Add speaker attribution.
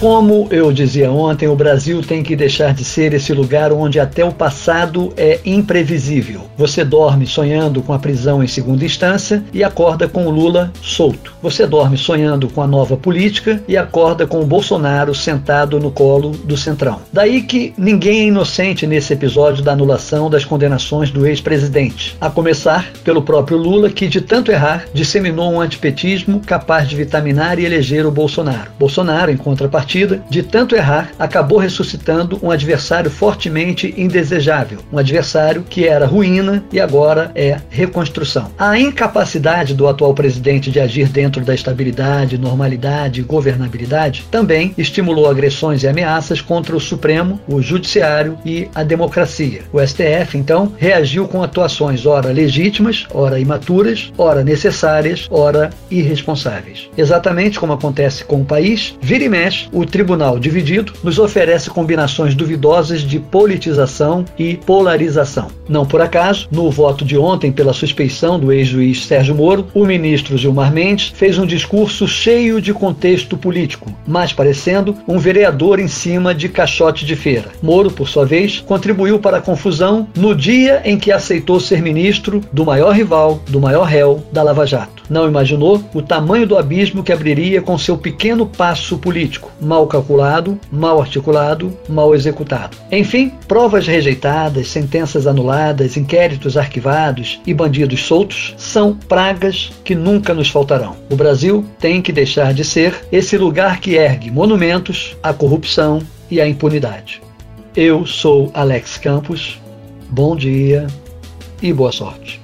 Speaker 1: Como eu dizia ontem, o Brasil tem que deixar de ser esse lugar onde até o passado é imprevisível. Você dorme sonhando com a prisão em segunda instância e acorda com o Lula solto. Você dorme sonhando com a nova política e acorda com o Bolsonaro sentado no colo do Centrão. Daí que ninguém é inocente nesse episódio da anulação das condenações do ex-presidente. A começar pelo próprio Lula, que de tanto errar, disseminou um antipetismo capaz de vitaminar e eleger o Bolsonaro. Bolsonaro, em contrapartida, partida, de tanto errar, acabou ressuscitando um adversário fortemente indesejável, um adversário que era ruína e agora é reconstrução. A incapacidade do atual presidente de agir dentro da estabilidade, normalidade e governabilidade também estimulou agressões e ameaças contra o Supremo, o Judiciário e a democracia. O STF, então, reagiu com atuações ora legítimas, ora imaturas, ora necessárias, ora irresponsáveis. Exatamente como acontece com o país, vira e mexe, o tribunal dividido nos oferece combinações duvidosas de politização e polarização. Não por acaso, no voto de ontem pela suspeição do ex-juiz Sérgio Moro, o ministro Gilmar Mendes fez um discurso cheio de contexto político, mais parecendo um vereador em cima de caixote de feira. Moro, por sua vez, contribuiu para a confusão no dia em que aceitou ser ministro do maior rival, do maior réu da Lava Jato. Não imaginou o tamanho do abismo que abriria com seu pequeno passo político, mal calculado, mal articulado, mal executado. Enfim, provas rejeitadas, sentenças anuladas, inquéritos arquivados e bandidos soltos são pragas que nunca nos faltarão. O Brasil tem que deixar de ser esse lugar que ergue monumentos à corrupção e à impunidade. Eu sou Alex Campos. Bom dia e boa sorte.